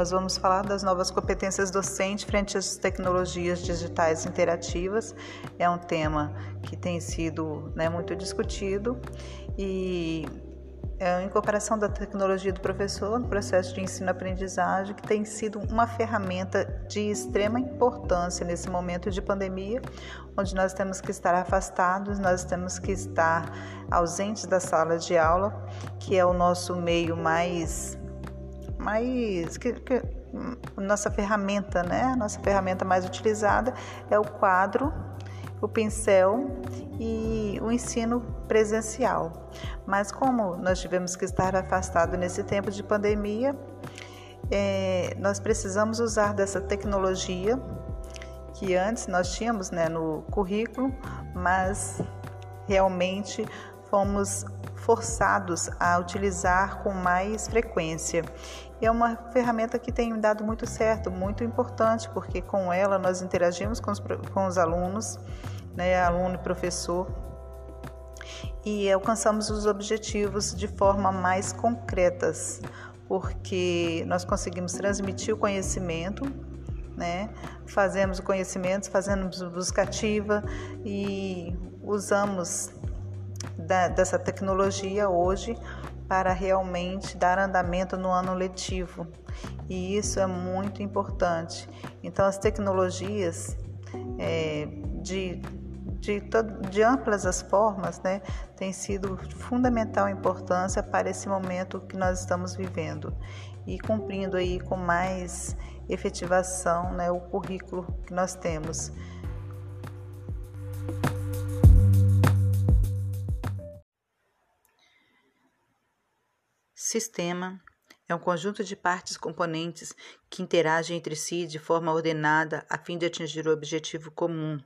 nós vamos falar das novas competências docentes frente às tecnologias digitais interativas. É um tema que tem sido né, muito discutido e é a incorporação da tecnologia do professor no processo de ensino-aprendizagem, que tem sido uma ferramenta de extrema importância nesse momento de pandemia, onde nós temos que estar afastados, nós temos que estar ausentes da sala de aula, que é o nosso meio mais mais que, que, nossa ferramenta, né? Nossa ferramenta mais utilizada é o quadro o pincel e o ensino presencial. Mas como nós tivemos que estar afastados nesse tempo de pandemia, é, nós precisamos usar dessa tecnologia que antes nós tínhamos né, no currículo, mas realmente fomos forçados a utilizar com mais frequência. É uma ferramenta que tem dado muito certo, muito importante, porque com ela nós interagimos com os, com os alunos, né, aluno e professor, e alcançamos os objetivos de forma mais concretas, porque nós conseguimos transmitir o conhecimento, né? Fazemos o conhecimento, fazemos buscativa e usamos da, dessa tecnologia hoje para realmente dar andamento no ano letivo. E isso é muito importante. Então, as tecnologias é, de, de, de amplas as formas né, têm sido fundamental importância para esse momento que nós estamos vivendo e cumprindo aí com mais efetivação né, o currículo que nós temos. Sistema é um conjunto de partes componentes que interagem entre si de forma ordenada a fim de atingir o objetivo comum.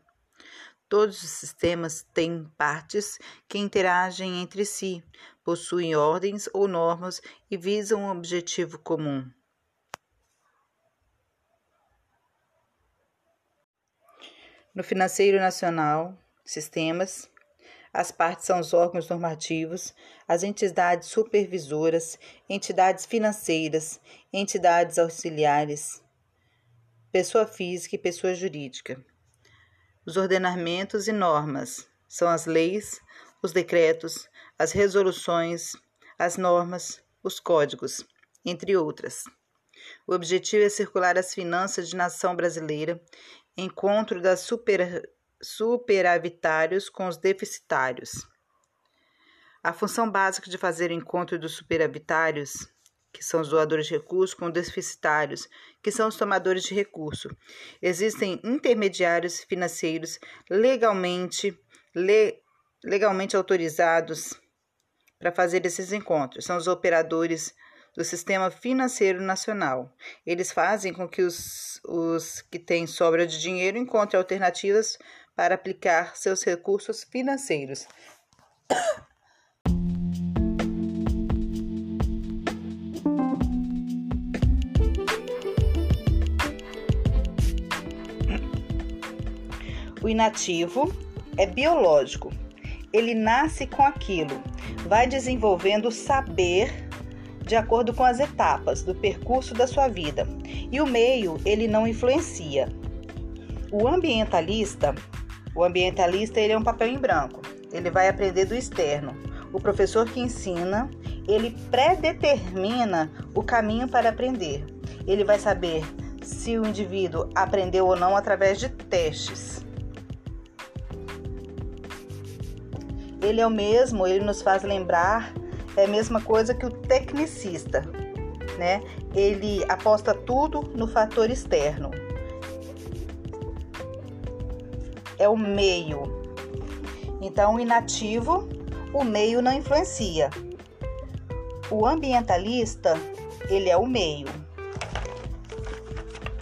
Todos os sistemas têm partes que interagem entre si, possuem ordens ou normas e visam um objetivo comum. No financeiro nacional, sistemas as partes são os órgãos normativos, as entidades supervisoras, entidades financeiras, entidades auxiliares, pessoa física e pessoa jurídica. Os ordenamentos e normas são as leis, os decretos, as resoluções, as normas, os códigos, entre outras. O objetivo é circular as finanças de nação brasileira, encontro das super superavitários com os deficitários. A função básica de fazer o encontro dos superavitários, que são os doadores de recursos, com os deficitários, que são os tomadores de recurso. Existem intermediários financeiros legalmente, le, legalmente autorizados para fazer esses encontros. São os operadores do Sistema Financeiro Nacional. Eles fazem com que os, os que têm sobra de dinheiro encontrem alternativas para aplicar seus recursos financeiros. O inativo é biológico. Ele nasce com aquilo, vai desenvolvendo saber de acordo com as etapas do percurso da sua vida. E o meio, ele não influencia. O ambientalista o ambientalista ele é um papel em branco. Ele vai aprender do externo. O professor que ensina, ele predetermina o caminho para aprender. Ele vai saber se o indivíduo aprendeu ou não através de testes. Ele é o mesmo, ele nos faz lembrar, é a mesma coisa que o tecnicista, né? Ele aposta tudo no fator externo. É o meio. Então, o inativo, o meio não influencia. O ambientalista, ele é o meio.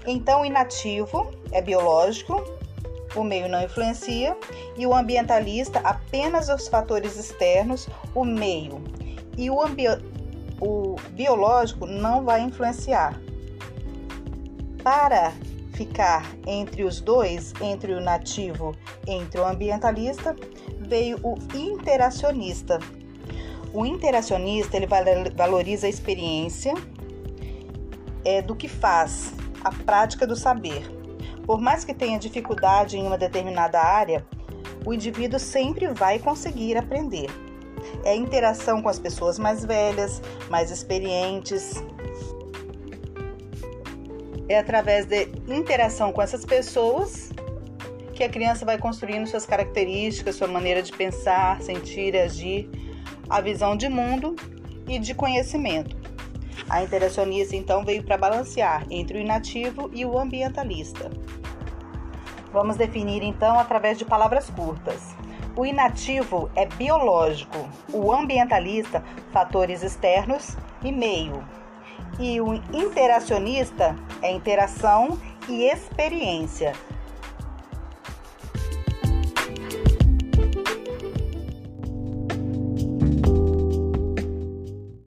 Então, o inativo é biológico, o meio não influencia, e o ambientalista apenas os fatores externos, o meio. E o, o biológico não vai influenciar. Para ficar entre os dois, entre o nativo, entre o ambientalista, veio o interacionista. O interacionista ele valoriza a experiência é do que faz, a prática do saber. Por mais que tenha dificuldade em uma determinada área, o indivíduo sempre vai conseguir aprender. É a interação com as pessoas mais velhas, mais experientes. É através de interação com essas pessoas que a criança vai construindo suas características, sua maneira de pensar, sentir, agir, a visão de mundo e de conhecimento. A interacionista então veio para balancear entre o inativo e o ambientalista. Vamos definir então através de palavras curtas. O inativo é biológico, o ambientalista, fatores externos e meio. E o interacionista é interação e experiência,